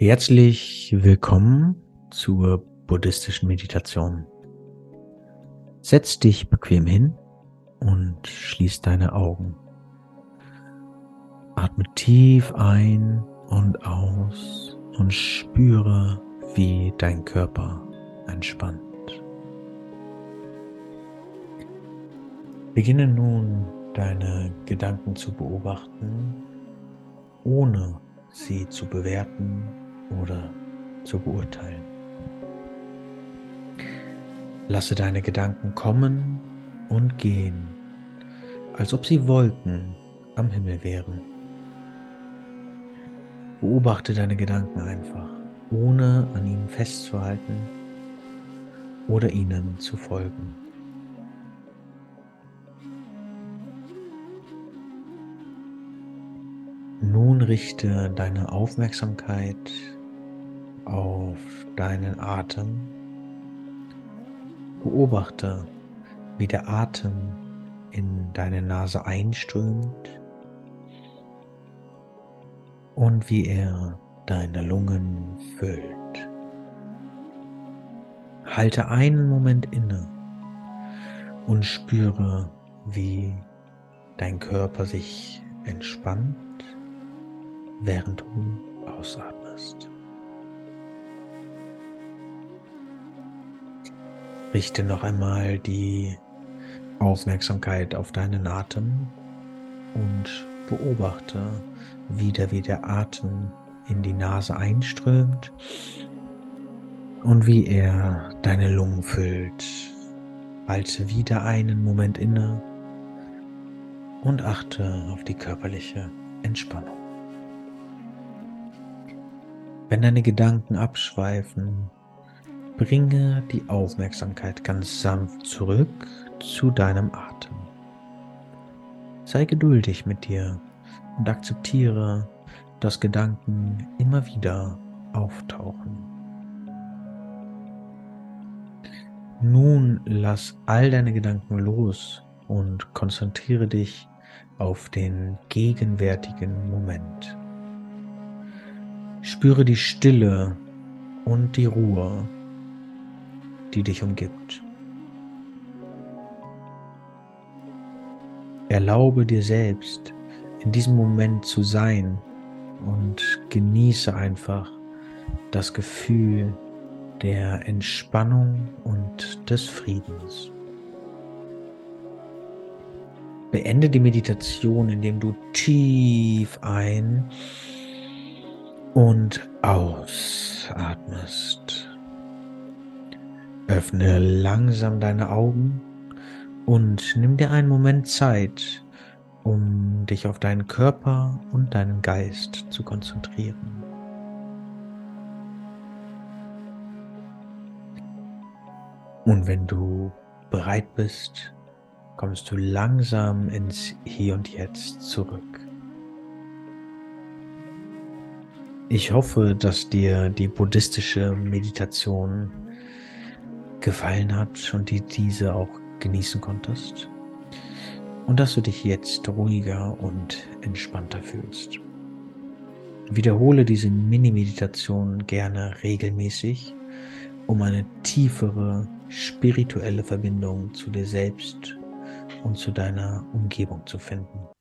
Herzlich willkommen zur buddhistischen Meditation. Setz dich bequem hin und schließ deine Augen. Atme tief ein und aus und spüre, wie dein Körper entspannt. Beginne nun deine Gedanken zu beobachten, ohne sie zu bewerten oder zu beurteilen. Lasse deine Gedanken kommen und gehen, als ob sie Wolken am Himmel wären. Beobachte deine Gedanken einfach, ohne an ihnen festzuhalten oder ihnen zu folgen. Nun richte deine Aufmerksamkeit auf deinen Atem. Beobachte, wie der Atem in deine Nase einströmt und wie er deine Lungen füllt. Halte einen Moment inne und spüre, wie dein Körper sich entspannt, während du ausatmest. Richte noch einmal die Aufmerksamkeit auf deinen Atem und beobachte wieder, wie der Atem in die Nase einströmt und wie er deine Lungen füllt. Halte wieder einen Moment inne und achte auf die körperliche Entspannung. Wenn deine Gedanken abschweifen, Bringe die Aufmerksamkeit ganz sanft zurück zu deinem Atem. Sei geduldig mit dir und akzeptiere, dass Gedanken immer wieder auftauchen. Nun lass all deine Gedanken los und konzentriere dich auf den gegenwärtigen Moment. Spüre die Stille und die Ruhe die dich umgibt. Erlaube dir selbst, in diesem Moment zu sein und genieße einfach das Gefühl der Entspannung und des Friedens. Beende die Meditation, indem du tief ein und ausatmest. Öffne langsam deine Augen und nimm dir einen Moment Zeit, um dich auf deinen Körper und deinen Geist zu konzentrieren. Und wenn du bereit bist, kommst du langsam ins Hier und Jetzt zurück. Ich hoffe, dass dir die buddhistische Meditation gefallen hat und die diese auch genießen konntest. Und dass du dich jetzt ruhiger und entspannter fühlst. Wiederhole diese Mini-Meditation gerne regelmäßig, um eine tiefere spirituelle Verbindung zu dir selbst und zu deiner Umgebung zu finden.